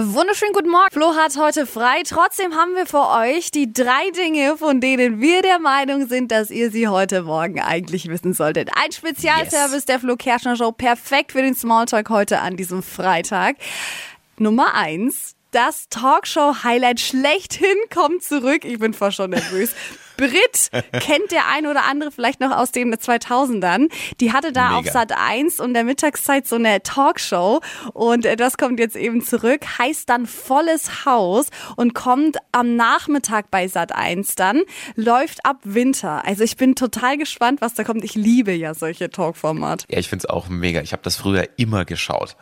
Wunderschönen guten Morgen. Flo hat heute frei. Trotzdem haben wir für euch die drei Dinge, von denen wir der Meinung sind, dass ihr sie heute Morgen eigentlich wissen solltet. Ein Spezialservice yes. der Flo Kerschner Show. Perfekt für den Smalltalk heute an diesem Freitag. Nummer eins. Das Talkshow-Highlight schlechthin kommt zurück. Ich bin fast schon nervös. Brit kennt der ein oder andere vielleicht noch aus den 2000ern. Die hatte da Mega. auf Sat 1 und der Mittagszeit so eine Talkshow und äh, das kommt jetzt eben zurück, heißt dann Volles Haus und kommt am Nachmittag bei Sat 1 dann, läuft ab Winter. Also ich bin total gespannt, was da kommt. Ich liebe ja solche Talkformate. Ja, ich finde es auch mega. Ich habe das früher immer geschaut.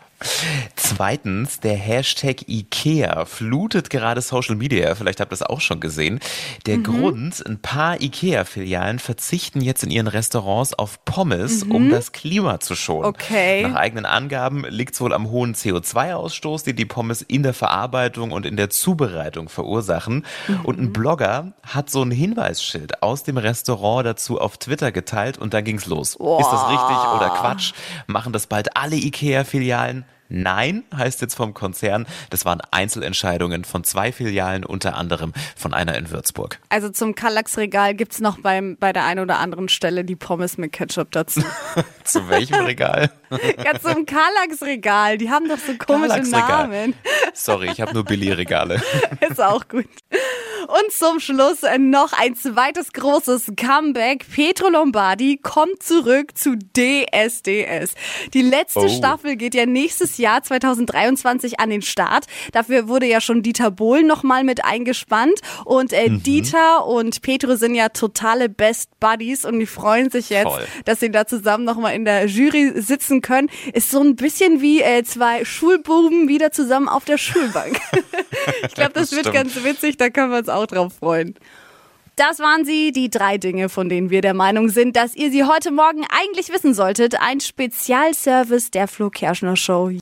Zweitens, der Hashtag IKEA flutet gerade Social Media. Vielleicht habt ihr das auch schon gesehen. Der mhm. Grund, ein paar IKEA-Filialen verzichten jetzt in ihren Restaurants auf Pommes, mhm. um das Klima zu schonen. Okay. Nach eigenen Angaben liegt es wohl am hohen CO2-Ausstoß, den die Pommes in der Verarbeitung und in der Zubereitung verursachen. Mhm. Und ein Blogger hat so ein Hinweisschild aus dem Restaurant dazu auf Twitter geteilt und dann ging's los. Oh. Ist das richtig oder Quatsch? Machen das bald alle IKEA-Filialen? Nein, heißt jetzt vom Konzern. Das waren Einzelentscheidungen von zwei Filialen, unter anderem von einer in Würzburg. Also zum Kallax-Regal gibt es noch beim, bei der einen oder anderen Stelle die Pommes mit Ketchup dazu. Zu welchem Regal? ja, zum Kallax-Regal. Die haben doch so komische Namen. Sorry, ich habe nur Billy-Regale. Ist auch gut. Und zum Schluss noch ein zweites großes Comeback. Petro Lombardi kommt zurück zu DSDS. Die letzte oh. Staffel geht ja nächstes Jahr 2023 an den Start. Dafür wurde ja schon Dieter Bohlen nochmal mit eingespannt. Und äh, mhm. Dieter und Petro sind ja totale Best Buddies und die freuen sich jetzt, Voll. dass sie da zusammen nochmal in der Jury sitzen können. Ist so ein bisschen wie äh, zwei Schulbuben wieder zusammen auf der Schulbank. ich glaube, das, das wird ganz witzig, da können wir uns auch drauf freuen. Das waren sie, die drei Dinge, von denen wir der Meinung sind, dass ihr sie heute Morgen eigentlich wissen solltet. Ein Spezialservice der Flo Kerschner Show.